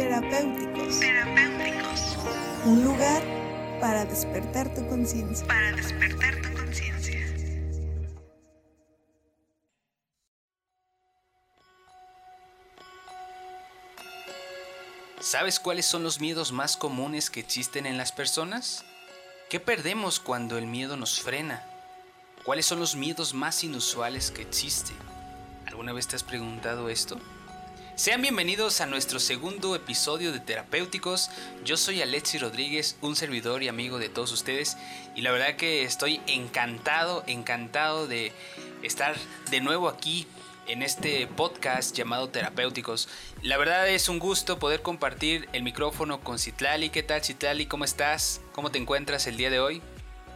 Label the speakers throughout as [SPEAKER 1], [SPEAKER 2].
[SPEAKER 1] Terapéuticos. Terapéuticos. Un lugar para despertar tu conciencia.
[SPEAKER 2] Para despertar tu conciencia.
[SPEAKER 3] ¿Sabes cuáles son los miedos más comunes que existen en las personas? ¿Qué perdemos cuando el miedo nos frena? ¿Cuáles son los miedos más inusuales que existen? ¿Alguna vez te has preguntado esto? Sean bienvenidos a nuestro segundo episodio de Terapéuticos. Yo soy Alexi Rodríguez, un servidor y amigo de todos ustedes. Y la verdad que estoy encantado, encantado de estar de nuevo aquí en este podcast llamado Terapéuticos. La verdad es un gusto poder compartir el micrófono con Citlali. ¿Qué tal Citlali? ¿Cómo estás? ¿Cómo te encuentras el día de hoy?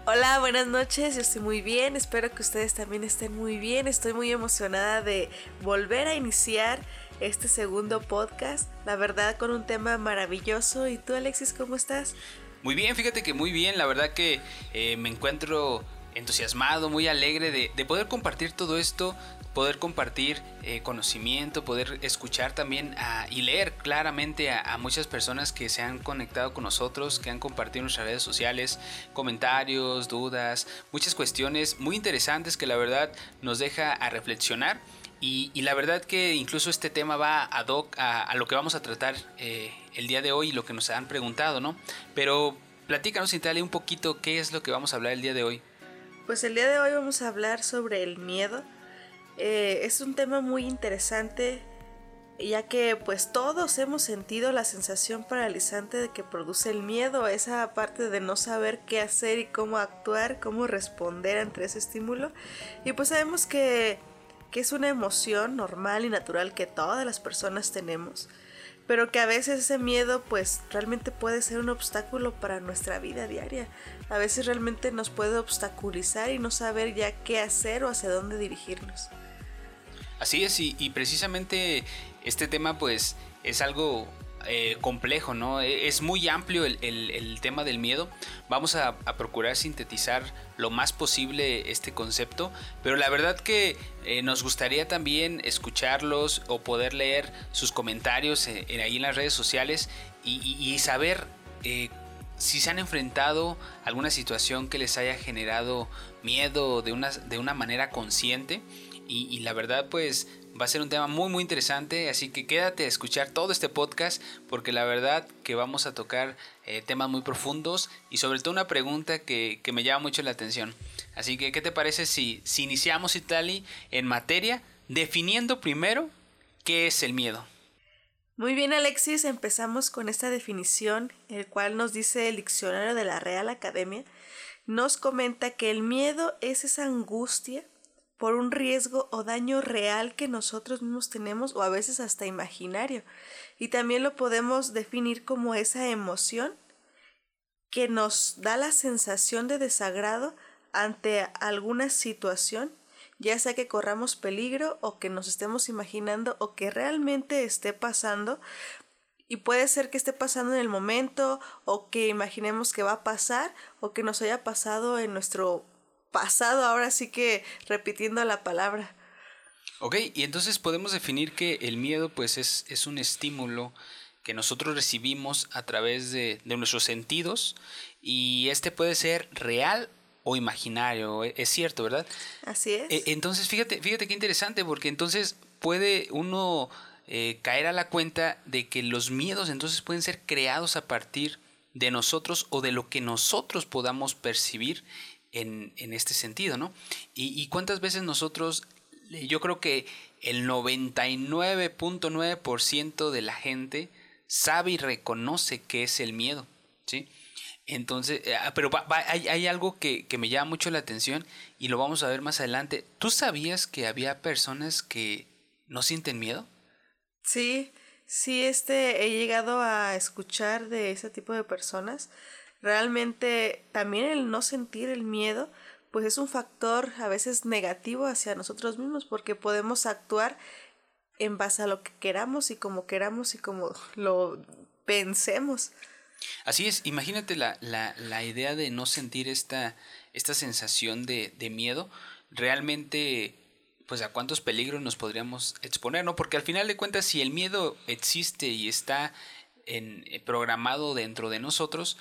[SPEAKER 4] Hola, buenas noches, yo estoy muy bien, espero que ustedes también estén muy bien, estoy muy emocionada de volver a iniciar este segundo podcast, la verdad con un tema maravilloso. ¿Y tú Alexis, cómo estás?
[SPEAKER 3] Muy bien, fíjate que muy bien, la verdad que eh, me encuentro entusiasmado, muy alegre de, de, poder compartir todo esto, poder compartir eh, conocimiento, poder escuchar también y leer claramente a, a, muchas personas que se han conectado con nosotros, que han compartido en nuestras redes sociales, comentarios, dudas, muchas cuestiones muy interesantes que la verdad nos deja a reflexionar. Y, y la verdad que incluso este tema va ad hoc a, a lo que vamos a tratar eh, el día de hoy y lo que nos han preguntado, ¿no? Pero platícanos, Italia, un poquito qué es lo que vamos a hablar el día de hoy.
[SPEAKER 4] Pues el día de hoy vamos a hablar sobre el miedo. Eh, es un tema muy interesante ya que pues todos hemos sentido la sensación paralizante de que produce el miedo, esa parte de no saber qué hacer y cómo actuar, cómo responder ante ese estímulo. Y pues sabemos que, que es una emoción normal y natural que todas las personas tenemos pero que a veces ese miedo pues realmente puede ser un obstáculo para nuestra vida diaria. A veces realmente nos puede obstaculizar y no saber ya qué hacer o hacia dónde dirigirnos.
[SPEAKER 3] Así es, y, y precisamente este tema pues es algo eh, complejo, ¿no? E, es muy amplio el, el, tema del miedo. Vamos a, procurar sintetizar lo más posible este concepto, pero la verdad que eh, nos gustaría también escucharlos o poder leer sus comentarios en, en ahí en las redes sociales y, saber eh, si se han enfrentado a alguna situación que les haya generado miedo de una, de una manera consciente. Y, la verdad pues va a ser un tema muy muy interesante, así que quédate a escuchar todo este podcast porque la verdad que vamos a tocar eh, temas muy profundos y sobre todo una pregunta que, que, me llama mucho la atención. Así que, ¿qué te parece si, si iniciamos Itali en materia definiendo primero qué es el miedo?
[SPEAKER 4] Muy bien Alexis, empezamos con esta definición, el cual nos dice el diccionario de la Real Academia, nos comenta que el miedo es esa angustia por un riesgo o daño real que nosotros mismos tenemos o a veces hasta imaginario. Y también lo podemos definir como esa emoción que nos da la sensación de desagrado ante alguna situación, ya sea que corramos peligro o que nos estemos imaginando o que realmente esté pasando. Y puede ser que esté pasando en el momento o que imaginemos que va a pasar o que nos haya pasado en nuestro pasado, ahora sí que repitiendo la palabra.
[SPEAKER 3] Ok, y entonces podemos definir que el miedo pues es, es un estímulo que nosotros recibimos a través de, de, nuestros sentidos y este puede ser real o imaginario, e, es cierto, ¿verdad?
[SPEAKER 4] Así es.
[SPEAKER 3] Entonces, fíjate, fíjate qué interesante, porque entonces puede uno eh, caer a la cuenta de que los miedos entonces pueden ser creados a partir de nosotros o de lo que nosotros podamos percibir en, en este sentido, ¿no? Y, cuántas veces nosotros, yo creo que el 99.9% de la gente sabe y reconoce qué es el miedo, ¿sí? Entonces, eh, pero va, va, hay, hay, algo que, que, me llama mucho la atención y lo vamos a ver más adelante. ¿Tú sabías que había personas que no sienten miedo?
[SPEAKER 4] Sí, sí, este, he llegado a escuchar de ese tipo de personas realmente también el no sentir el miedo pues es un factor a veces negativo hacia nosotros mismos porque podemos actuar en base a lo que queramos y como queramos y como lo pensemos.
[SPEAKER 3] Así es, imagínate la, la, la idea de no sentir esta, esta sensación de, de miedo, realmente pues a cuántos peligros nos podríamos exponer, ¿no? Porque al final de cuentas si el miedo existe y está en, eh, programado dentro de nosotros,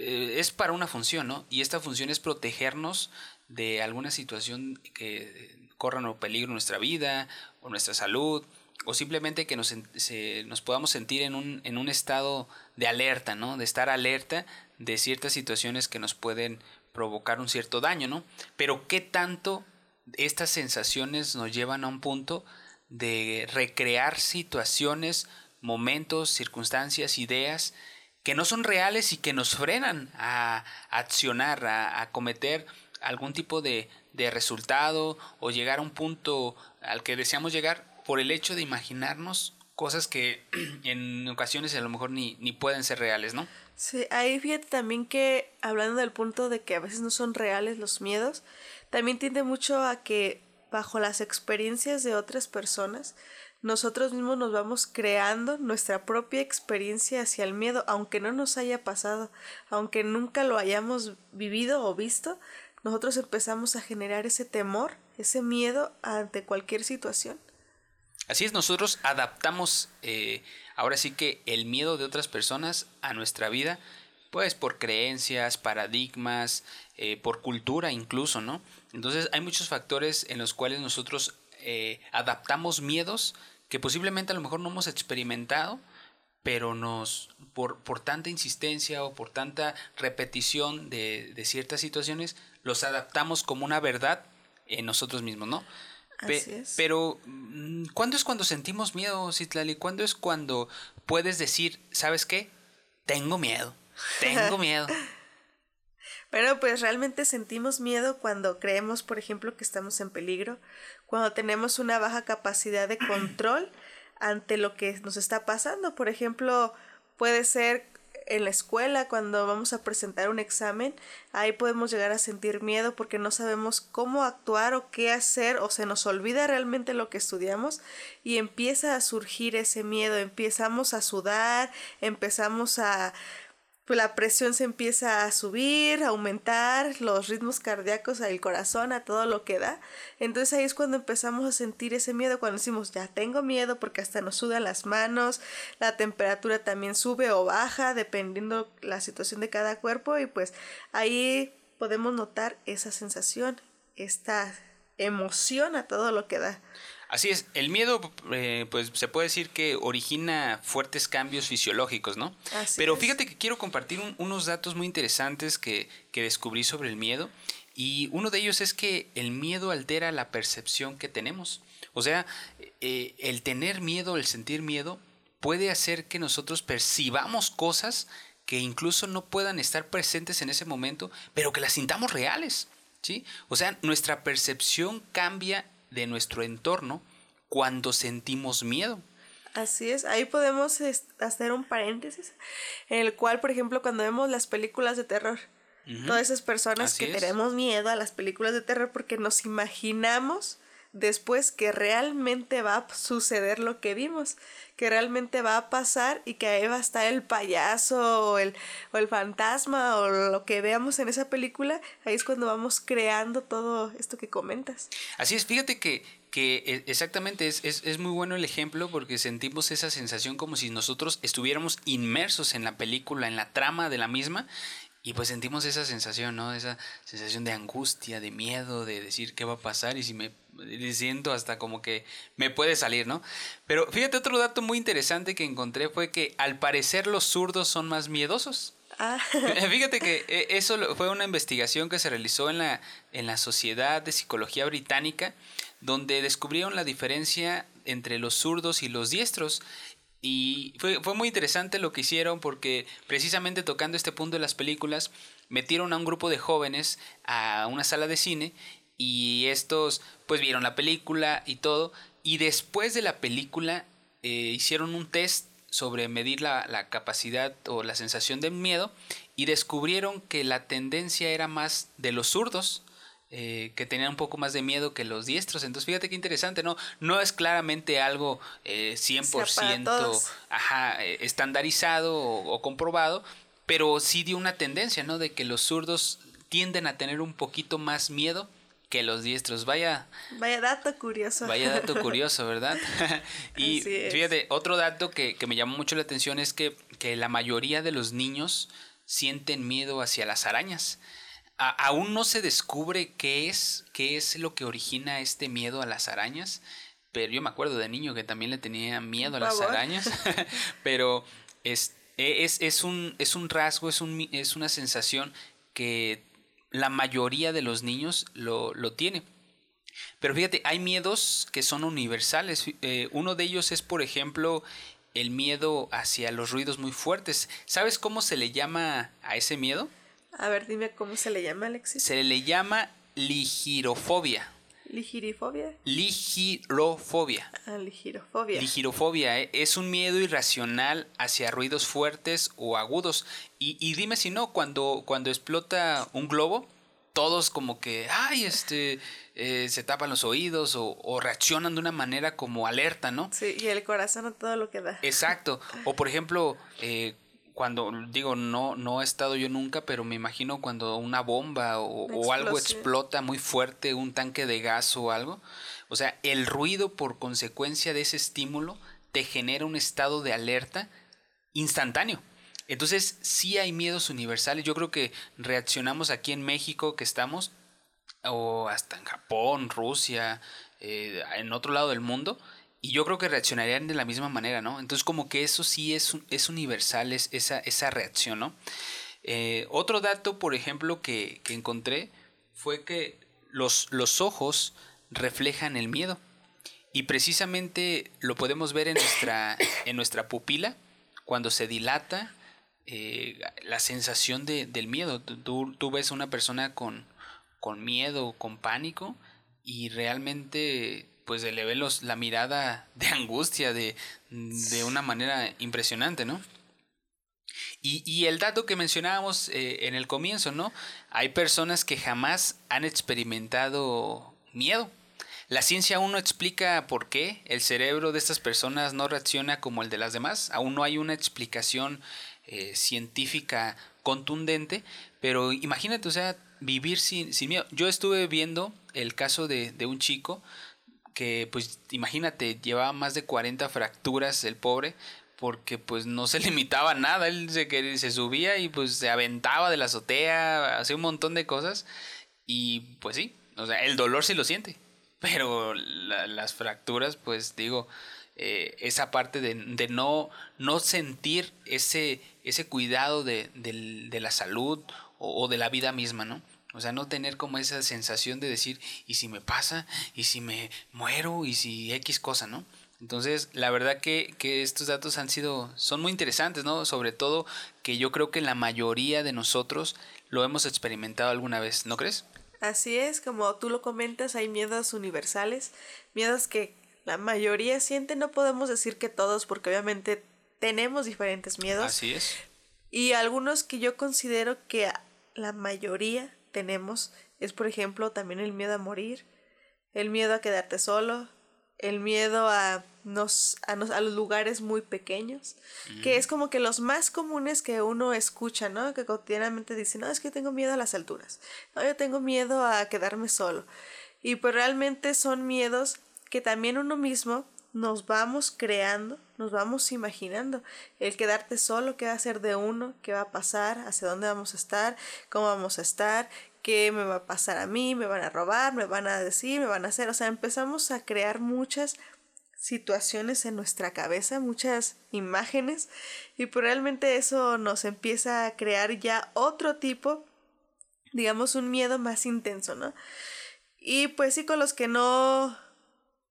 [SPEAKER 3] eh, es para una función, ¿no? Y esta función es protegernos de alguna situación que corra o peligro nuestra vida o nuestra salud o simplemente que nos, nos podamos sentir en un, en un estado de alerta, ¿no? De estar alerta de ciertas situaciones que nos pueden provocar un cierto daño, ¿no? Pero qué tanto estas sensaciones nos llevan a un punto de recrear situaciones, momentos, circunstancias, ideas que no son reales y que nos frenan a, accionar, a, cometer algún tipo de, de resultado o llegar a un punto al que deseamos llegar por el hecho de imaginarnos cosas que en ocasiones a lo mejor ni, ni pueden ser reales, ¿no?
[SPEAKER 4] Sí, ahí fíjate también que hablando del punto de que a veces no son reales los miedos, también tiende mucho a que bajo las experiencias de otras personas, nosotros mismos nos vamos creando nuestra propia experiencia hacia el miedo, aunque no nos haya pasado, aunque nunca lo hayamos vivido o visto, nosotros empezamos a generar ese temor, ese miedo ante cualquier situación.
[SPEAKER 3] Así es, nosotros adaptamos eh, ahora sí que el miedo de otras personas a nuestra vida, pues por creencias, paradigmas, eh, por cultura incluso, ¿no? Entonces hay muchos factores en los cuales nosotros eh, adaptamos miedos que posiblemente a lo mejor no hemos experimentado, pero nos, por, por tanta insistencia o por tanta repetición de, de ciertas situaciones, los adaptamos como una verdad en nosotros mismos, ¿no? Pero, mm, ¿cuándo es cuando sentimos miedo, Citlali? ¿Cuándo es cuando puedes decir, ¿sabes qué? Tengo miedo, tengo miedo.
[SPEAKER 4] Pero pues realmente sentimos miedo cuando creemos, por ejemplo, que estamos en peligro, cuando tenemos una baja capacidad de control ante lo que nos está pasando. Por ejemplo, puede ser en la escuela, cuando vamos a presentar un examen, ahí podemos llegar a sentir miedo porque no sabemos cómo actuar o qué hacer o se nos olvida realmente lo que estudiamos y empieza a surgir ese miedo, empezamos a sudar, empezamos a pues la presión se empieza a subir, a aumentar, los ritmos cardíacos, el corazón, a todo lo que da. Entonces ahí es cuando empezamos a sentir ese miedo, cuando decimos, ya tengo miedo porque hasta nos sudan las manos, la temperatura también sube o baja dependiendo la situación de cada cuerpo y pues ahí podemos notar esa sensación, esta emoción a todo lo que da.
[SPEAKER 3] Así es, el miedo, eh, pues se puede decir que origina fuertes cambios fisiológicos, ¿no? Pero fíjate que quiero compartir unos datos muy interesantes que, que descubrí sobre el miedo. Y uno de ellos es que el miedo altera la percepción que tenemos. O sea, eh, el tener miedo, el sentir miedo, puede hacer que nosotros percibamos cosas que incluso no puedan estar presentes en ese momento, pero que las sintamos reales. ¿sí? O sea, nuestra percepción cambia de nuestro entorno cuando sentimos miedo.
[SPEAKER 4] Así es, ahí podemos hacer un paréntesis en el cual, por ejemplo, cuando vemos las películas de terror, todas esas personas que tenemos miedo a las películas de terror porque nos imaginamos después que realmente va a suceder lo que vimos, que realmente va a pasar y que ahí va a estar el payaso o el, o el fantasma o lo que veamos en esa película, ahí es cuando vamos creando todo esto que comentas.
[SPEAKER 3] Así es, fíjate que, que e, exactamente es, es, es muy bueno el ejemplo porque sentimos esa sensación como si nosotros estuviéramos inmersos en la película, en la trama de la misma y pues sentimos esa sensación, ¿no? Esa sensación de angustia, de miedo, de decir qué va a pasar y si me siento hasta como que me puede salir, ¿no? Pero fíjate, otro dato muy interesante que encontré fue que al parecer los zurdos son más miedosos. Ah. Fíjate que eh, eso fue una investigación que se realizó en la, en la Sociedad de Psicología Británica, donde descubrieron la diferencia entre los zurdos y los diestros. Y fue, fue muy interesante lo que hicieron porque precisamente tocando este punto de las películas, metieron a un grupo de jóvenes a una sala de cine y estos pues vieron la película y todo y después de la película eh, hicieron un test sobre medir la, la, capacidad o la sensación de miedo y descubrieron que la tendencia era más de los zurdos eh, que tenían un poco más de miedo que los diestros. Entonces, fíjate qué interesante, ¿no? No es claramente algo eh, 100% ajá, eh, estandarizado o, comprobado, pero sí dio una tendencia, ¿no? De que los zurdos tienden a tener un poquito más miedo que los diestros. Vaya.
[SPEAKER 4] Vaya dato curioso.
[SPEAKER 3] Vaya dato curioso, ¿verdad? y fíjate, otro dato que, me llamó mucho la atención es que, que, la mayoría de los niños sienten miedo hacia las arañas. Aún no se descubre qué es, qué es lo que origina este miedo a las arañas. Pero yo me acuerdo de niño que también le tenía miedo a las arañas. pero es, es, es, un, es un rasgo, es, un, es una sensación que la mayoría de los niños lo, lo tiene. Pero fíjate, hay miedos que son universales. Eh, uno de ellos es, por ejemplo, el miedo hacia los ruidos muy fuertes. ¿Sabes cómo se le llama a ese miedo?
[SPEAKER 4] A ver, dime cómo se le llama, Alexis.
[SPEAKER 3] Se le llama ligirofobia.
[SPEAKER 4] ¿Ligirofobia?
[SPEAKER 3] Ligirofobia.
[SPEAKER 4] Ah, ligirofobia.
[SPEAKER 3] Ligirofobia eh, es un miedo irracional hacia ruidos fuertes o agudos. Y, dime si no, cuando, cuando explota un globo, todos como que, ay, este, eh, se tapan los oídos o, reaccionan de una manera como alerta, ¿no?
[SPEAKER 4] Sí, y el corazón a todo lo que da.
[SPEAKER 3] Exacto. O por ejemplo, eh, cuando digo no no he estado yo nunca pero me imagino cuando una bomba o, algo explota muy fuerte un tanque de gas o algo o sea el ruido por consecuencia de ese estímulo te genera un estado de alerta instantáneo. Entonces sí hay miedos universales. Yo creo que reaccionamos aquí en México que estamos o hasta en Japón Rusia eh, en otro lado del mundo y yo creo que reaccionarían de la misma manera, ¿no? Entonces como que eso sí es, es universal, es esa, esa reacción, ¿no? Eh, otro dato, por ejemplo, que, que encontré fue que los, los, ojos reflejan el miedo. Y precisamente lo podemos ver en nuestra, en nuestra pupila, cuando se dilata eh, la sensación de, del miedo. Tú, ves a una persona con, con miedo, con pánico, y realmente pues le ve los, la mirada de angustia de, de una manera impresionante, ¿no? Y, y, el dato que mencionábamos eh, en el comienzo, ¿no? Hay personas que jamás han experimentado miedo. La ciencia aún no explica por qué el cerebro de estas personas no reacciona como el de las demás. Aún no hay una explicación eh, científica contundente, pero imagínate, o sea, vivir sin, sin miedo. Yo estuve viendo el caso de, de un chico que pues imagínate, llevaba más de 40 fracturas el pobre, porque pues no se limitaba a nada, él se, se subía y pues se aventaba de la azotea, hacía un montón de cosas y pues sí, o sea, el dolor sí lo siente, pero las fracturas pues digo, eh, esa parte de, de, no, no sentir ese, ese cuidado de, de la salud o, de la vida misma, ¿no? O sea, no tener como esa sensación de decir, ¿y si me pasa? ¿Y si me muero? ¿Y si X cosa, no? Entonces, la verdad que, que, estos datos han sido, son muy interesantes, ¿no? Sobre todo que yo creo que la mayoría de nosotros lo hemos experimentado alguna vez, ¿no crees?
[SPEAKER 4] Así es, como tú lo comentas, hay miedos universales, miedos que la mayoría siente, no podemos decir que todos, porque obviamente tenemos diferentes miedos.
[SPEAKER 3] Así es.
[SPEAKER 4] Y algunos que yo considero que la mayoría tenemos es, por ejemplo, también el miedo a morir, el miedo a quedarte solo, el miedo a, nos, a, a los lugares muy pequeños, que es como que los más comunes que uno escucha, ¿no? Que cotidianamente dice, no, es que tengo miedo a las alturas, no, yo tengo miedo a quedarme solo. Y pues realmente son miedos que también uno mismo nos vamos creando, nos vamos imaginando. El quedarte solo, qué va a ser de uno, qué va a pasar, hacia dónde vamos a estar, cómo vamos a estar, qué me va a pasar a mí, me van a robar, me van a decir, me van a hacer. O sea, empezamos a crear muchas situaciones en nuestra cabeza, muchas imágenes, y pues realmente eso nos empieza a crear ya otro tipo, digamos, un miedo más intenso, ¿no? Y pues sí, con los que no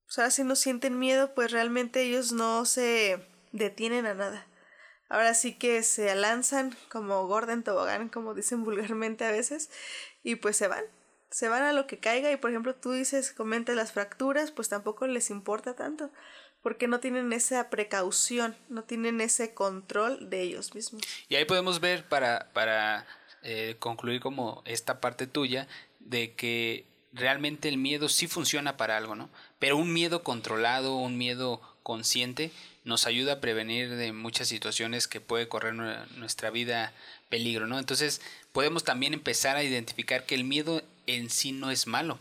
[SPEAKER 4] o sea, si no sienten miedo, pues realmente ellos no se detienen a nada. Ahora sí que se lanzan como Gordon tobogán, como dicen vulgarmente a veces, y pues se van. Se van a lo que caiga y por ejemplo tú dices, comentas las fracturas, pues tampoco les importa tanto, porque no tienen esa precaución, no tienen ese control de ellos mismos.
[SPEAKER 3] Y ahí podemos ver para, para eh, concluir como esta parte tuya, de que realmente el miedo sí funciona para algo, ¿no? Pero un miedo controlado, un miedo consciente, nos ayuda a prevenir de muchas situaciones que puede correr nuestra vida peligro, ¿no? Entonces podemos también empezar a identificar que el miedo en sí no es malo.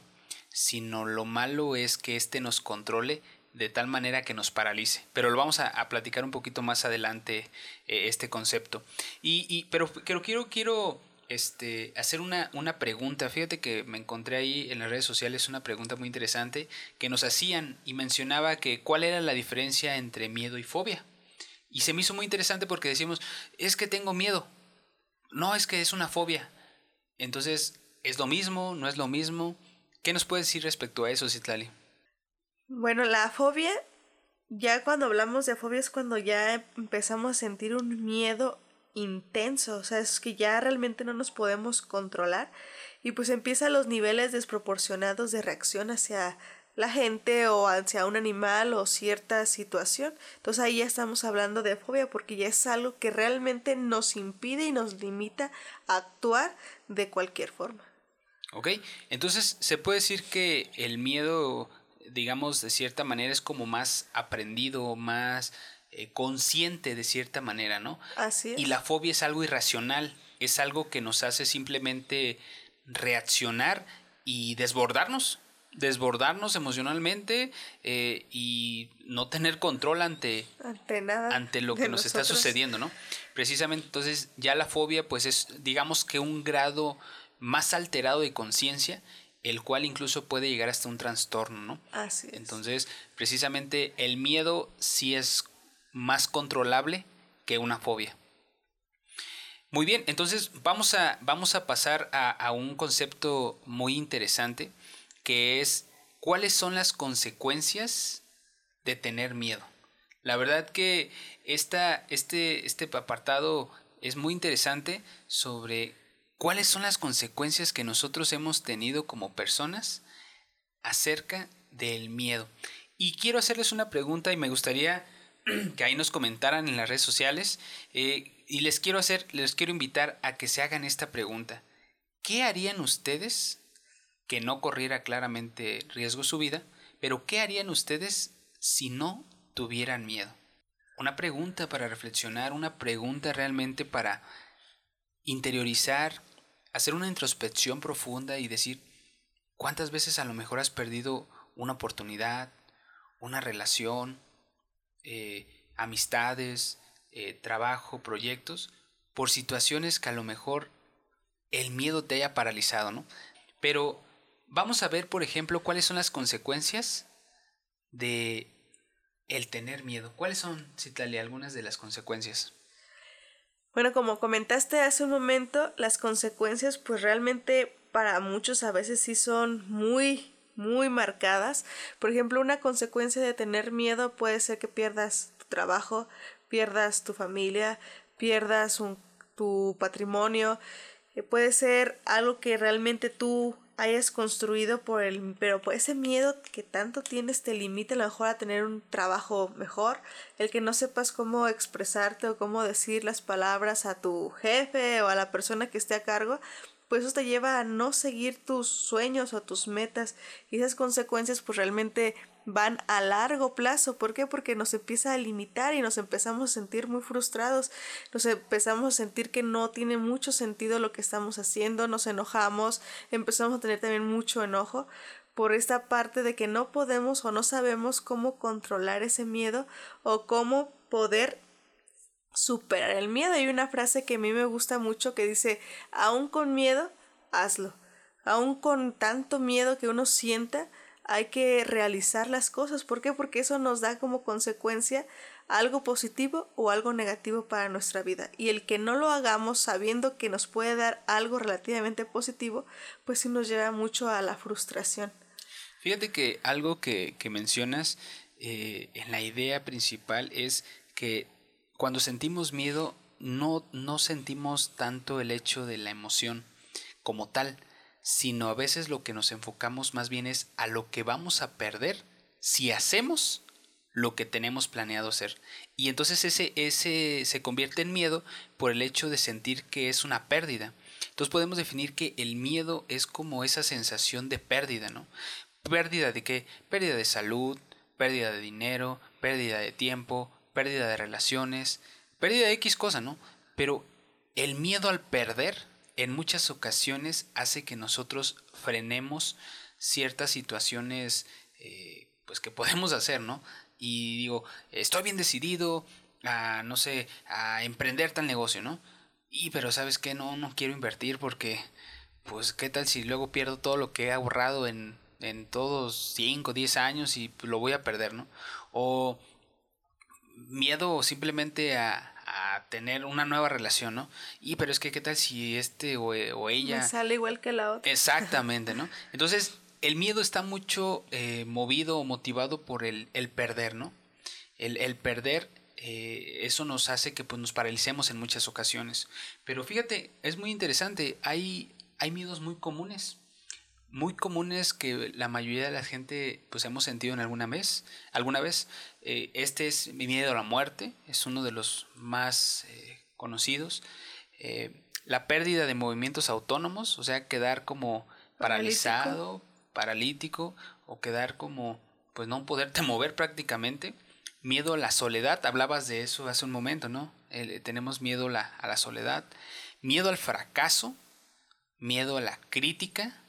[SPEAKER 3] sino lo malo es que éste nos controle de tal manera que nos paralice. Pero lo vamos a, platicar un poquito más adelante eh, este concepto. Y, pero, pero quiero, quiero este, hacer una, una pregunta. Fíjate que me encontré ahí en las redes sociales una pregunta muy interesante que nos hacían y mencionaba que cuál era la diferencia entre miedo y fobia. Y se me hizo muy interesante porque decimos, es que tengo miedo. No, es que es una fobia. Entonces, ¿es lo mismo? ¿No es lo mismo? ¿Qué nos puedes decir respecto a eso, Citlali?
[SPEAKER 4] Bueno, la fobia, ya cuando hablamos de fobia es cuando ya empezamos a sentir un miedo intenso, o sea, es que ya realmente no nos podemos controlar y pues empiezan los niveles desproporcionados de reacción hacia la gente o hacia un animal o cierta situación. Entonces ahí ya estamos hablando de fobia porque ya es algo que realmente nos impide y nos limita a actuar de cualquier forma.
[SPEAKER 3] Ok, entonces se puede decir que el miedo, digamos, de cierta manera es como más aprendido, más eh, consciente de cierta manera, ¿no?
[SPEAKER 4] Así es.
[SPEAKER 3] Y la fobia es algo irracional, es algo que nos hace simplemente reaccionar y desbordarnos, desbordarnos emocionalmente eh, y no tener control ante,
[SPEAKER 4] ante, nada
[SPEAKER 3] ante lo que nos está sucediendo, ¿no? Precisamente entonces ya la fobia pues es digamos que un grado más alterado de conciencia, el cual incluso puede llegar hasta un trastorno, ¿no?
[SPEAKER 4] Así es.
[SPEAKER 3] Entonces, precisamente el miedo sí es más controlable que una fobia. Muy bien, entonces vamos a, vamos a pasar a, un concepto muy interesante que es cuáles son las consecuencias de tener miedo. La verdad que esta, este, este apartado es muy interesante sobre ¿Cuáles son las consecuencias que nosotros hemos tenido como personas acerca del miedo? Y quiero hacerles una pregunta y me gustaría que ahí nos comentaran en las redes sociales eh, y les quiero hacer, les quiero invitar a que se hagan esta pregunta. ¿Qué harían ustedes que no corriera claramente riesgo su vida, pero qué harían ustedes si no tuvieran miedo? Una pregunta para reflexionar, una pregunta realmente para interiorizar hacer una introspección profunda y decir, ¿cuántas veces a lo mejor has perdido una oportunidad, una relación, eh, amistades, eh, trabajo, proyectos, por situaciones que a lo mejor el miedo te haya paralizado, ¿no? Pero vamos a ver, por ejemplo, cuáles son las consecuencias de el tener miedo. ¿Cuáles son, Citali, algunas de las consecuencias?
[SPEAKER 4] Bueno, como comentaste hace un momento, las consecuencias pues realmente para muchos a veces sí son muy, muy marcadas. Por ejemplo, una consecuencia de tener miedo puede ser que pierdas tu trabajo, pierdas tu familia, pierdas tu patrimonio. Eh, puede ser algo que realmente tú hayas construido por el, pero ese miedo que tanto tienes te limita a lo mejor a tener un trabajo mejor, el que no sepas cómo expresarte o cómo decir las palabras a tu jefe o a la persona que esté a cargo, pues eso te lleva a no seguir tus sueños o tus metas y esas consecuencias pues realmente van a largo plazo. ¿Por qué? Porque nos empieza a limitar y nos empezamos a sentir muy frustrados, nos empezamos a sentir que no tiene mucho sentido lo que estamos haciendo, nos enojamos, empezamos a tener también mucho enojo por esta parte de que no podemos o no sabemos cómo controlar ese miedo o cómo poder superar el miedo. Hay una frase que a mí me gusta mucho que dice, aún con miedo, hazlo. Aún con tanto miedo que uno sienta, hay que realizar las cosas. ¿Por qué? Porque eso nos da como consecuencia algo positivo o algo negativo para nuestra vida. Y el que no lo hagamos sabiendo que nos puede dar algo relativamente positivo, pues sí nos lleva mucho a la frustración.
[SPEAKER 3] Fíjate que algo que, mencionas eh, en la idea principal es que cuando sentimos miedo no, no sentimos tanto el hecho de la emoción como tal, sino a veces lo que nos enfocamos más bien es a lo que vamos a perder si hacemos lo que tenemos planeado hacer. Y entonces ese, ese se convierte en miedo por el hecho de sentir que es una pérdida. Entonces podemos definir que el miedo es como esa sensación de pérdida, ¿no? Pérdida de qué? Pérdida de salud, pérdida de dinero, pérdida de tiempo, pérdida de relaciones, pérdida de X cosa, ¿no? Pero el miedo al perder en muchas ocasiones hace que nosotros frenemos ciertas situaciones eh, pues que podemos hacer, ¿no? Y digo, estoy bien decidido a, no sé, a emprender tal negocio, ¿no? Y pero sabes que no, no quiero invertir porque, pues, ¿qué tal si luego pierdo todo lo que he ahorrado en, en todos 5, 10 años y lo voy a perder, ¿no? O miedo simplemente a, tener una nueva relación, ¿no? Y pero es que qué tal si este o, ella...
[SPEAKER 4] Me sale igual que la otra.
[SPEAKER 3] Exactamente, ¿no? Entonces, el miedo está mucho eh, movido o motivado por el, el perder, ¿no? El, el perder, eh, eso nos hace que pues, nos paralicemos en muchas ocasiones. Pero fíjate, es muy interesante, hay, hay miedos muy comunes muy comunes que la mayoría de la gente pues hemos sentido en alguna vez. Alguna vez. Eh, este es mi miedo a la muerte, es uno de los más eh, conocidos. Eh, la pérdida de movimientos autónomos, o sea, quedar como paralizado, paralítico, o quedar como, pues no poderte mover prácticamente. Miedo a la soledad, hablabas de eso hace un momento, ¿no? tenemos miedo a la soledad, miedo al fracaso, miedo a la crítica,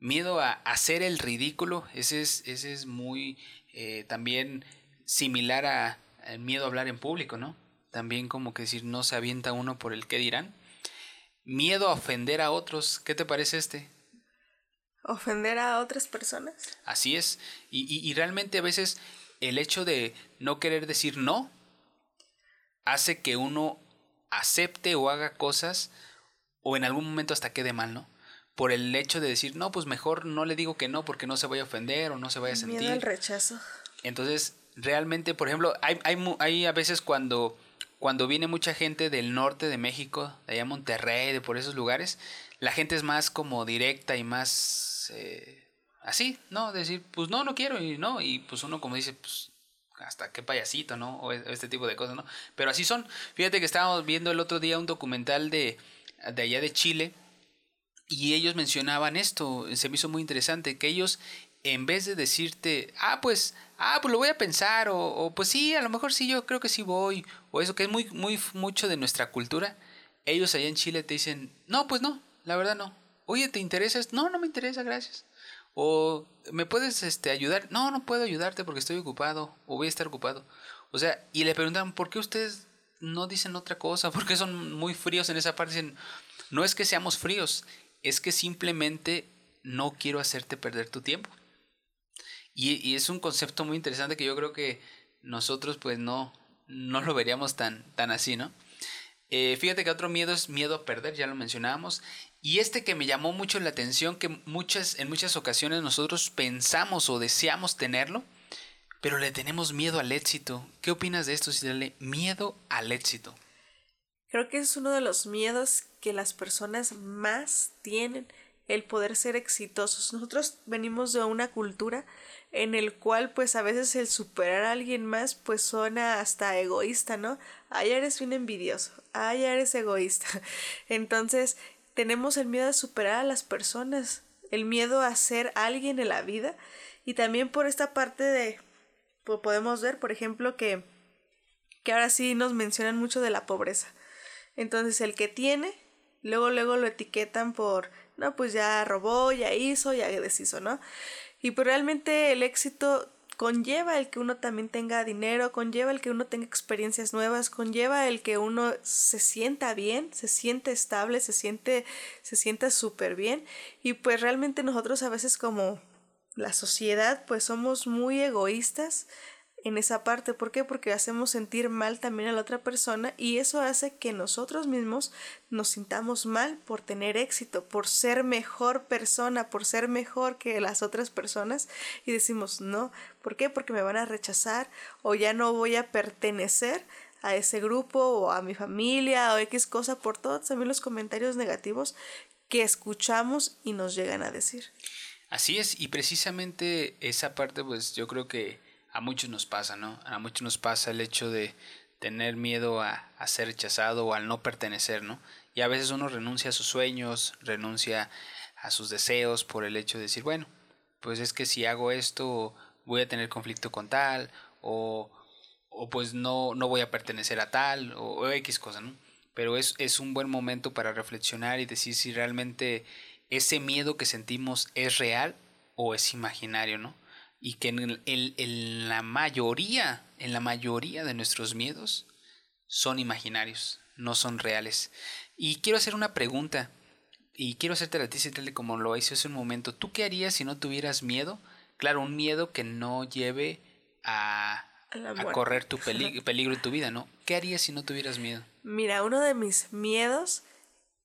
[SPEAKER 3] miedo a hacer el ridículo, ese es, ese es muy eh, también similar a el miedo a hablar en público, ¿no? También como que decir no se avienta uno por el qué dirán. Miedo a ofender a otros, ¿qué te parece este?
[SPEAKER 4] ¿Ofender a otras personas?
[SPEAKER 3] Así es, y, y, y realmente a veces el hecho de no querer decir no hace que uno acepte o haga cosas o en algún momento hasta quede mal, ¿no? por el hecho de decir, no, pues mejor no le digo que no porque no se vaya a ofender o no se vaya a sentir.
[SPEAKER 4] Miedo al rechazo.
[SPEAKER 3] Entonces, realmente, por ejemplo, hay, hay, hay a veces cuando, cuando viene mucha gente del norte de México, de allá Monterrey, de por esos lugares, la gente es más como directa y más eh, así, ¿no? Decir, pues no, no quiero y no, y pues uno como dice, pues hasta qué payasito, ¿no? O este tipo de cosas, ¿no? Pero así son. Fíjate que estábamos viendo el otro día un documental de, de allá de Chile, y ellos mencionaban esto, se me hizo muy interesante, que ellos en vez de decirte, ah, pues, ah, pues lo voy a pensar, o, pues sí, a lo mejor sí, yo creo que sí voy, o eso que es muy, muy, mucho de nuestra cultura, ellos allá en Chile te dicen, no, pues no, la verdad no. Oye, ¿te interesa? No, no me interesa, gracias. O ¿me puedes este, ayudar? No, no puedo ayudarte porque estoy ocupado, o voy a estar ocupado. O sea, y le preguntan, ¿por qué ustedes no dicen otra cosa? ¿Por qué son muy fríos en esa parte? Dicen, no es que seamos fríos, es que simplemente no quiero hacerte perder tu tiempo. Y, es un concepto muy interesante que yo creo que nosotros pues no, no lo veríamos tan, tan así, ¿no? Eh, fíjate que otro miedo es miedo a perder, ya lo mencionábamos. Y este que me llamó mucho la atención, que muchas, en muchas ocasiones nosotros pensamos o deseamos tenerlo, pero le tenemos miedo al éxito. ¿Qué opinas de esto, si miedo al éxito?
[SPEAKER 4] Creo que es uno de los miedos que las personas más tienen, el poder ser exitosos. Nosotros venimos de una cultura en el cual pues a veces el superar a alguien más pues suena hasta egoísta, ¿no? Ay, eres un envidioso, ay, eres egoísta. Entonces tenemos el miedo a superar a las personas, el miedo a ser alguien en la vida y también por esta parte de pues, podemos ver, por ejemplo, que que ahora sí nos mencionan mucho de la pobreza. Entonces el que tiene, luego luego lo etiquetan por, no, pues ya robó, ya hizo, ya deshizo, ¿no? Y pues realmente el éxito conlleva el que uno también tenga dinero, conlleva el que uno tenga experiencias nuevas, conlleva el que uno se sienta bien, se siente estable, se siente, se sienta súper bien. Y pues realmente nosotros a veces como la sociedad pues somos muy egoístas en esa parte. ¿Por qué? Porque hacemos sentir mal también a la otra persona y eso hace que nosotros mismos nos sintamos mal por tener éxito, por ser mejor persona, por ser mejor que las otras personas y decimos no. ¿Por qué? Porque me van a rechazar o ya no voy a pertenecer a ese grupo o a mi familia o X cosa por todos también los comentarios negativos que escuchamos y nos llegan a decir.
[SPEAKER 3] Así es, y precisamente esa parte pues yo creo que a muchos nos pasa, ¿no? A muchos nos pasa el hecho de tener miedo a, ser rechazado o al no pertenecer, ¿no? Y a veces uno renuncia a sus sueños, renuncia a sus deseos por el hecho de decir, bueno, pues es que si hago esto voy a tener conflicto con tal, o, o pues no, no voy a pertenecer a tal, o, X cosa, ¿no? Pero es, es un buen momento para reflexionar y decir si realmente ese miedo que sentimos es real o es imaginario, ¿no? Y que en, en la mayoría, en la mayoría de nuestros miedos son imaginarios, no son reales. Y quiero hacer una pregunta, y quiero hacerte la ti, como lo hice hace un momento. ¿Tú qué harías si no tuvieras miedo? Claro, un miedo que no lleve a, a, correr tu peligro en tu vida, ¿no? ¿Qué harías si no tuvieras miedo?
[SPEAKER 4] Mira, uno de mis miedos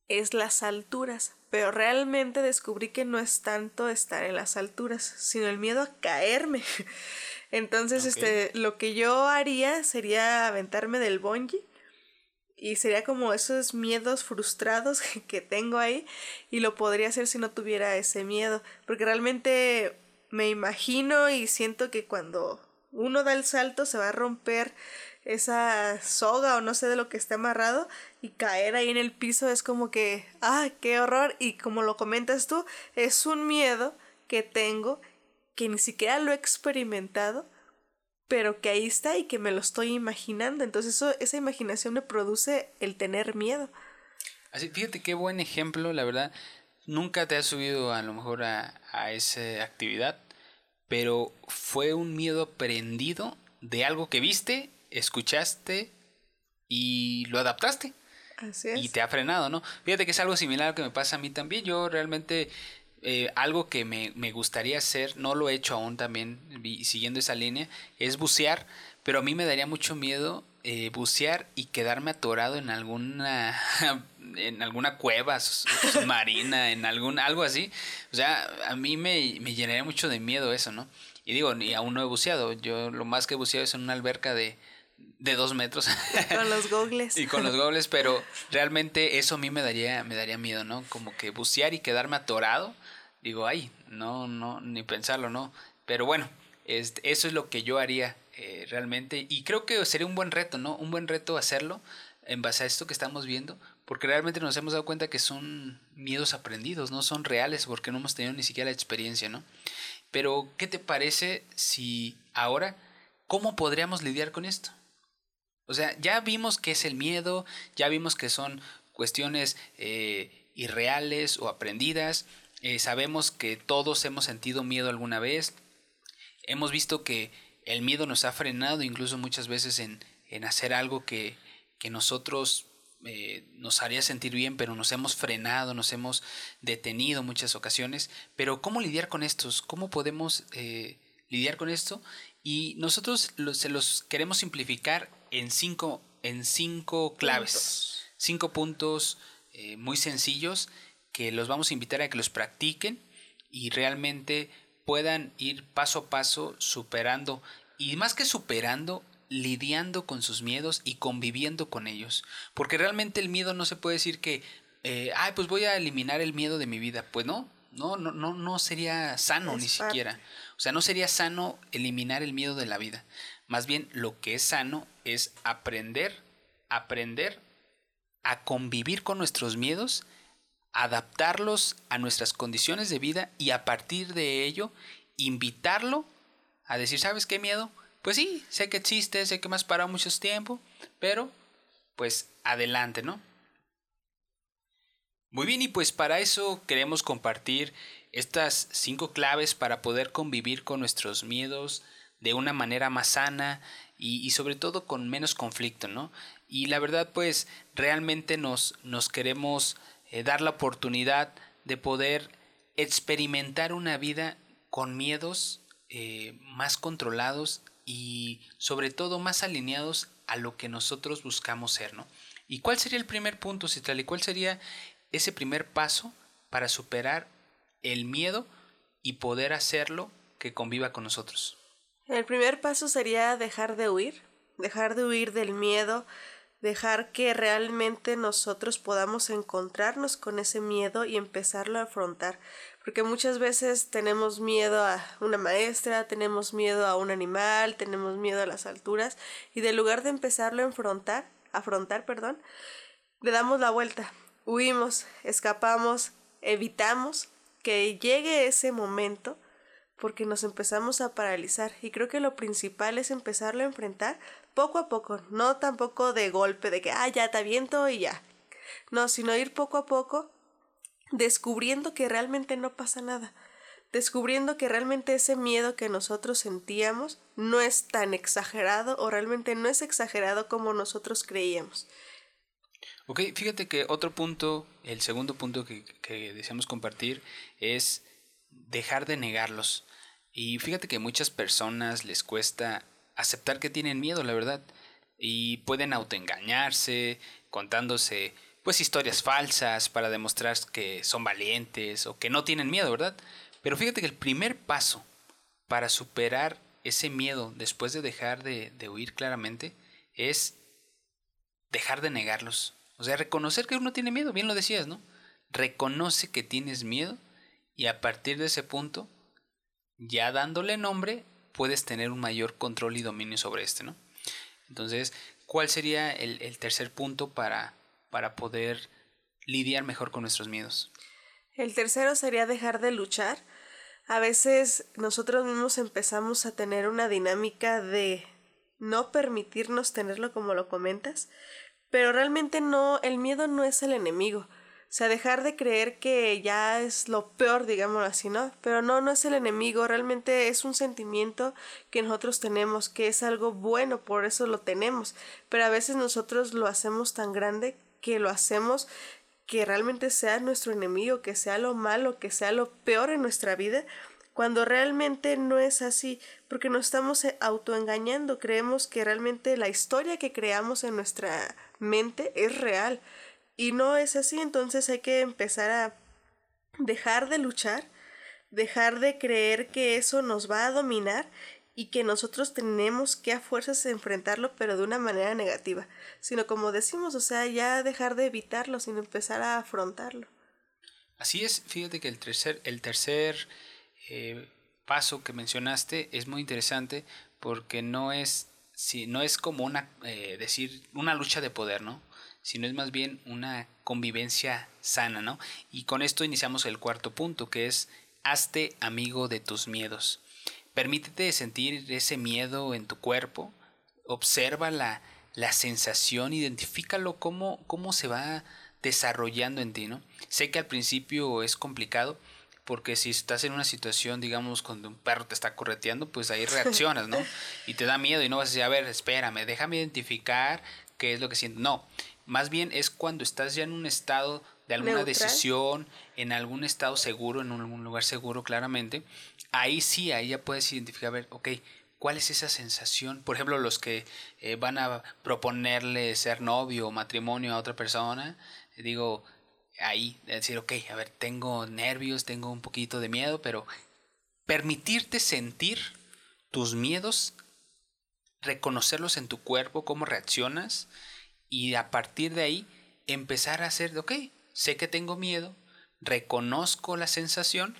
[SPEAKER 4] es las alturas, pero realmente descubrí que no es tanto estar en las alturas, sino el miedo a caerme. Entonces, este, lo que yo haría sería aventarme del bungee y sería como esos miedos frustrados que tengo ahí y lo podría hacer si no tuviera ese miedo, porque realmente me imagino y siento que cuando uno da el salto se va a romper esa soga o no sé de lo que está amarrado y caer ahí en el piso es como que, ah, qué horror y como lo comentas tú, es un miedo que tengo que ni siquiera lo he experimentado, pero que ahí está y que me lo estoy imaginando. Entonces eso, esa imaginación me produce el tener miedo.
[SPEAKER 3] Así, fíjate qué buen ejemplo, la verdad. Nunca te has subido a lo mejor a, a esa actividad, pero fue un miedo aprendido de algo que viste escuchaste y lo adaptaste.
[SPEAKER 4] Así es.
[SPEAKER 3] Y te ha frenado, ¿no? Fíjate que es algo similar a lo que me pasa a mí también. Yo realmente eh, algo que me, me, gustaría hacer, no lo he hecho aún también, siguiendo esa línea, es bucear, pero a mí me daría mucho miedo eh, bucear y quedarme atorado en alguna en alguna cueva submarina, en algún algo así. O sea, a mí me, me llenaría mucho de miedo eso, ¿no? Y digo, ni aún no he buceado. Yo lo más que he buceado es en una alberca de de dos metros.
[SPEAKER 4] Con los gogles.
[SPEAKER 3] y con los gogles, pero realmente eso a mí me daría, me daría miedo, ¿no? Como que bucear y quedarme atorado. Digo, ay, no, no, ni pensarlo, ¿no? Pero bueno, este, eso es lo que yo haría eh, realmente. Y creo que sería un buen reto, ¿no? Un buen reto hacerlo en base a esto que estamos viendo, porque realmente nos hemos dado cuenta que son miedos aprendidos, no son reales, porque no hemos tenido ni siquiera la experiencia, ¿no? Pero, ¿qué te parece si ahora, cómo podríamos lidiar con esto? O sea, ya vimos que es el miedo, ya vimos que son cuestiones eh, irreales o aprendidas, eh, sabemos que todos hemos sentido miedo alguna vez, hemos visto que el miedo nos ha frenado incluso muchas veces en, en hacer algo que, que nosotros eh, nos haría sentir bien, pero nos hemos frenado, nos hemos detenido muchas ocasiones. Pero ¿cómo lidiar con estos? ¿Cómo podemos lidiar con esto? Y nosotros se los queremos simplificar en cinco, en cinco claves, cinco puntos eh, muy sencillos que los vamos a invitar a que los practiquen y realmente puedan ir paso a paso superando y más que superando, lidiando con sus miedos y conviviendo con ellos. Porque realmente el miedo no se puede decir que, eh, ay, pues voy a eliminar el miedo de mi vida. Pues no, no, no, no, no sería sano ni siquiera. O sea, no sería sano eliminar el miedo de la vida. Más bien lo que es sano es aprender, aprender a convivir con nuestros miedos, adaptarlos a nuestras condiciones de vida y a partir de ello invitarlo a decir, ¿sabes qué miedo? Pues sí, sé que existe, sé que me has parado mucho tiempo, pero pues adelante, ¿no? Muy bien, y pues para eso queremos compartir estas cinco claves para poder convivir con nuestros miedos, de una manera más sana y, sobre todo con menos conflicto, ¿no? Y la verdad, pues realmente nos, nos queremos eh, dar la oportunidad de poder experimentar una vida con miedos eh, más controlados y sobre todo más alineados a lo que nosotros buscamos ser, ¿no? ¿Y cuál sería el primer punto, Citlali? ¿Cuál sería ese primer paso para superar el miedo y poder hacerlo que conviva con nosotros?
[SPEAKER 4] El primer paso sería dejar de huir, dejar de huir del miedo, dejar que realmente nosotros podamos encontrarnos con ese miedo y empezarlo a afrontar. Porque muchas veces tenemos miedo a una maestra, tenemos miedo a un animal, tenemos miedo a las alturas y de lugar de empezarlo a afrontar, afrontar, perdón, le damos la vuelta, huimos, escapamos, evitamos que llegue ese momento porque nos empezamos a paralizar y creo que lo principal es empezarlo a enfrentar poco a poco, no tampoco de golpe, de que, ah, ya te aviento y ya. No, sino ir poco a poco descubriendo que realmente no pasa nada. descubriendo que realmente ese miedo que nosotros sentíamos no es tan exagerado o realmente no es exagerado como nosotros creíamos.
[SPEAKER 3] Ok, fíjate que otro punto, el segundo punto que, que deseamos compartir es dejar de negarlos. Y fíjate que muchas personas les cuesta aceptar que tienen miedo, la verdad. Y pueden autoengañarse, contándose pues historias falsas para demostrar que son valientes o que no tienen miedo, ¿verdad? Pero fíjate que el primer paso para superar ese miedo después de dejar de, de huir claramente es de negarlos. O sea, reconocer que uno tiene miedo, bien lo decías, ¿no? Reconoce que tienes miedo y a partir de ese punto, ya dándole nombre, puedes tener un mayor control y dominio sobre este, ¿no? Entonces, ¿cuál sería el, el tercer punto para, para poder lidiar mejor con nuestros miedos?
[SPEAKER 4] El tercero sería dejar de luchar. A veces nosotros mismos empezamos a tener una dinámica de no permitirnos tenerlo como lo comentas, pero realmente no, el miedo no es el enemigo. O sea, dejar de creer que ya es lo peor, digámoslo así, ¿no? Pero no, no es el enemigo, realmente es un sentimiento que nosotros tenemos, que es algo bueno, por eso lo tenemos. Pero a veces nosotros lo hacemos tan grande que lo hacemos que realmente sea nuestro enemigo, que sea lo malo, que sea lo peor en nuestra vida, cuando realmente no es así, porque nos estamos autoengañando, creemos que realmente la historia que creamos en nuestra mente es real y no es así, entonces hay que empezar a dejar de luchar, dejar de creer que eso nos va a dominar y que nosotros tenemos que a fuerzas enfrentarlo, pero de una manera negativa, sino como decimos, o sea, ya dejar de evitarlo, sino empezar a afrontarlo.
[SPEAKER 3] Así es, fíjate que el tercer, el tercer eh, paso que mencionaste es muy interesante porque no es, si, no es como una, eh, decir, una lucha de poder, ¿no? sino es más bien una convivencia sana, ¿no? Y con esto iniciamos el cuarto punto, que es hazte amigo de tus miedos. Permítete sentir ese miedo en tu cuerpo, observa la, la sensación, identifícalo cómo, cómo se va desarrollando en ti, ¿no? Sé que al principio es complicado, porque si estás en una situación, digamos, cuando un perro te está correteando, pues ahí reaccionas, ¿no? Y te da miedo y no vas a decir, a ver, espérame, déjame identificar qué es lo que siento. No, más bien es cuando estás ya en un estado de alguna decisión, en algún estado seguro, en algún lugar seguro claramente, ahí sí, ahí ya puedes identificar, a ver, ok, ¿cuál es esa sensación? Por ejemplo, los que eh, van a proponerle ser novio o matrimonio a otra persona, digo, ahí, decir, ok, a ver, tengo nervios, tengo un poquito de miedo, pero permitirte sentir tus miedos, reconocerlos en tu cuerpo, cómo reaccionas, y a partir de ahí empezar a hacer, ok, sé que tengo miedo, reconozco la sensación,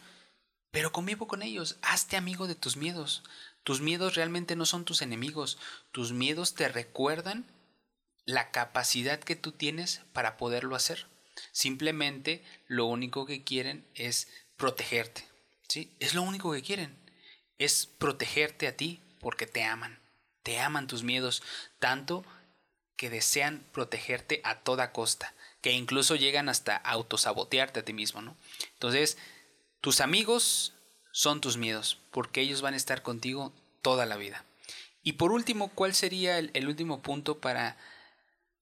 [SPEAKER 3] pero convivo con ellos, hazte amigo de tus miedos. Tus miedos realmente no son tus enemigos, tus miedos te recuerdan la capacidad que tú tienes para poderlo hacer. Simplemente lo único que quieren es protegerte. ¿sí? Es lo único que quieren. Es protegerte a ti porque te aman. Te aman tus miedos tanto que desean protegerte a toda costa, que incluso llegan hasta autosabotearte a ti mismo, ¿no? Entonces, tus amigos son tus miedos, porque ellos van a estar contigo toda la vida. Y por último, ¿cuál sería el, el último punto para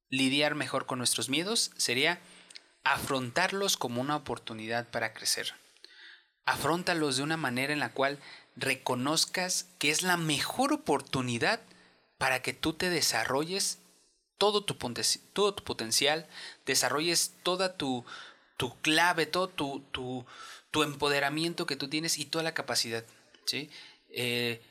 [SPEAKER 3] lidiar mejor con nuestros miedos? Sería afrontarlos como una oportunidad para crecer. Afrontalos de una manera en la cual reconozcas que es la mejor oportunidad para que tú te desarrolles todo tu, potencial, desarrolles toda tu, clave, todo tu, empoderamiento que tú tienes y toda la capacidad. ¿sí? Eh,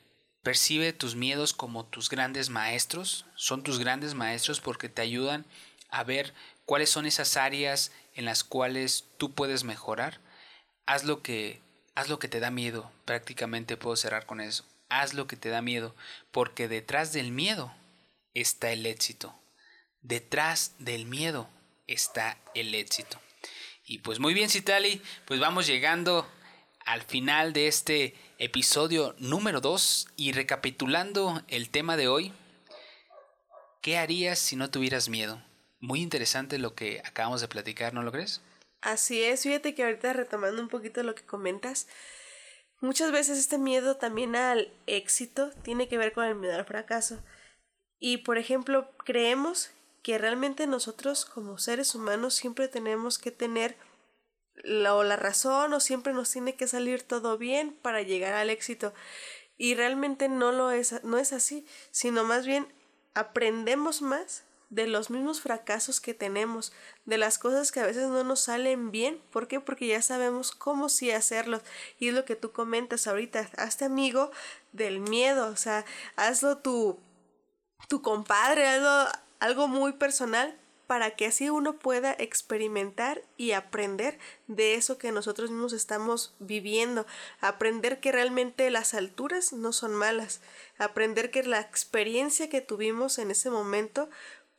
[SPEAKER 3] percibe tus miedos como tus grandes maestros, son tus grandes maestros porque te ayudan a ver cuáles son esas áreas en las cuales tú puedes mejorar. Haz lo que, haz lo que te da miedo, prácticamente puedo cerrar con eso. Haz lo que te da miedo, porque detrás del miedo está el éxito. Detrás del miedo está el éxito. Y pues muy bien, Citali, pues vamos llegando al final de este episodio número 2 y recapitulando el tema de hoy, ¿qué harías si no tuvieras miedo? Muy interesante lo que acabamos de platicar, ¿no lo crees?
[SPEAKER 4] Así es, fíjate que ahorita retomando un poquito lo que comentas, Muchas veces este miedo también al éxito tiene que ver con el miedo al fracaso. Y por ejemplo, creemos que realmente nosotros como seres humanos siempre tenemos que tener la, o la razón o siempre nos tiene que salir todo bien para llegar al éxito. Y realmente no lo es, no es así, sino más bien aprendemos más de los mismos fracasos que tenemos, de las cosas que a veces no nos salen bien. ¿Por qué? Porque ya sabemos cómo sí hacerlos. Y es lo que tú comentas ahorita. Hazte amigo del miedo. O sea, hazlo tu, tu compadre, hazlo algo muy personal para que así uno pueda experimentar y aprender de eso que nosotros mismos estamos viviendo, aprender que realmente las alturas no son malas, aprender que la experiencia que tuvimos en ese momento,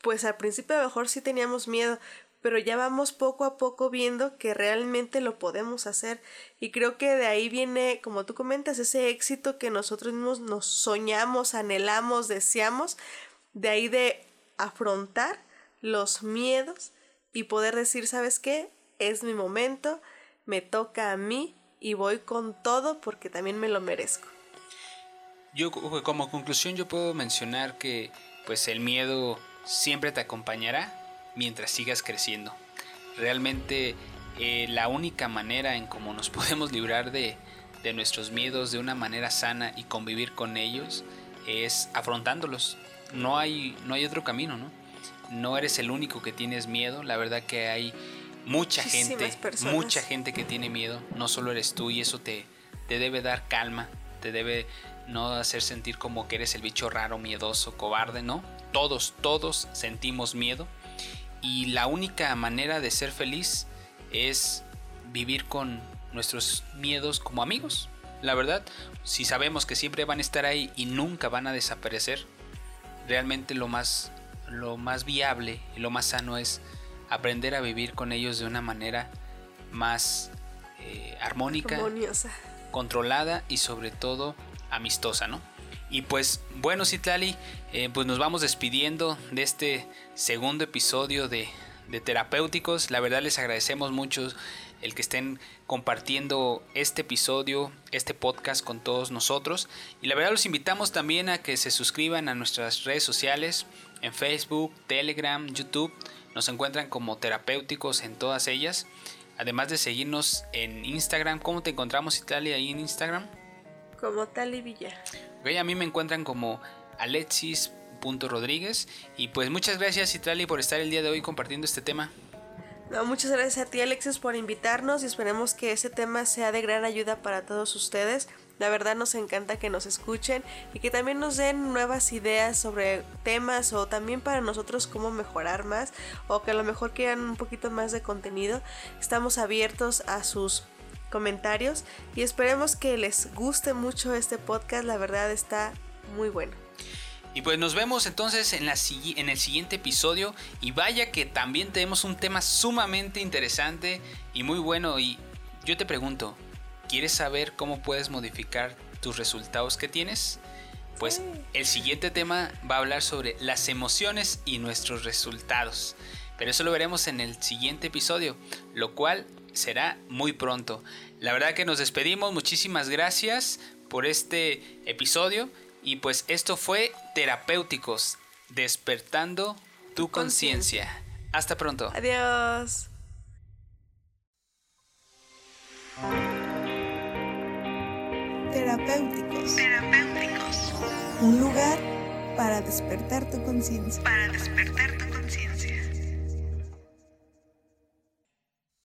[SPEAKER 4] pues al principio a lo mejor sí teníamos miedo, pero ya vamos poco a poco viendo que realmente lo podemos hacer y creo que de ahí viene, como tú comentas, ese éxito que nosotros mismos nos soñamos, anhelamos, deseamos, de ahí de afrontar los miedos y poder decir, ¿sabes qué? Es mi momento, me toca a mí y voy con todo porque también me lo merezco.
[SPEAKER 3] Yo como conclusión yo puedo mencionar que pues el miedo siempre te acompañará mientras sigas creciendo. Realmente eh, la única manera en cómo nos podemos librar de, de nuestros miedos de una manera sana y convivir con ellos es afrontándolos. No hay, no hay otro camino, ¿no? no eres el único que tienes miedo, la verdad que hay mucha gente, mucha gente que tiene miedo, no solo eres tú y eso te, te debe dar calma, te debe no hacer sentir como que eres el bicho raro, miedoso, cobarde, ¿no? Todos, todos sentimos miedo y la única manera de ser feliz es vivir con nuestros miedos como amigos. La verdad, si sabemos que siempre van a estar ahí y nunca van a desaparecer, realmente lo más lo más viable y lo más sano es aprender a vivir con ellos de una manera más eh, armónica, controlada y sobre todo amistosa, ¿no? Y pues bueno, Citlali, eh, pues nos vamos despidiendo de este segundo episodio de, de Terapéuticos. La verdad les agradecemos mucho el que estén compartiendo este episodio, este podcast con todos nosotros. Y la verdad los invitamos también a que se suscriban a nuestras redes sociales en Facebook, Telegram, YouTube. Nos encuentran como terapéuticos en todas ellas. Además de seguirnos en Instagram. ¿Cómo te encontramos, Italia, ahí en Instagram?
[SPEAKER 4] Como Tali Villa.
[SPEAKER 3] Ok, a mí me encuentran como Alexis.rodríguez. Y pues muchas gracias, Itali, por estar el día de hoy compartiendo este tema
[SPEAKER 4] muchas gracias a ti Alexis por invitarnos y esperemos que ese tema sea de gran ayuda para todos ustedes. La verdad nos encanta que nos escuchen y que también nos den nuevas ideas sobre temas o también para nosotros cómo mejorar más o que a lo mejor quieran un poquito más de contenido. Estamos abiertos a sus comentarios y esperemos que les guste mucho este podcast. La verdad está muy bueno.
[SPEAKER 3] Y pues nos vemos entonces en, la, en el siguiente episodio. Y vaya que también tenemos un tema sumamente interesante y muy bueno. Y yo te pregunto, ¿quieres saber cómo puedes modificar tus resultados que tienes? Pues el siguiente tema va a hablar sobre las emociones y nuestros resultados. Pero eso lo veremos en el siguiente episodio, lo cual será muy pronto. La verdad que nos despedimos, muchísimas gracias por este episodio y pues esto fue Terapéuticos, despertando tu conciencia. Hasta pronto.
[SPEAKER 4] Adiós.
[SPEAKER 1] Terapéuticos.
[SPEAKER 2] Terapéuticos.
[SPEAKER 1] Un lugar para despertar tu conciencia.
[SPEAKER 2] Para despertar tu conciencia.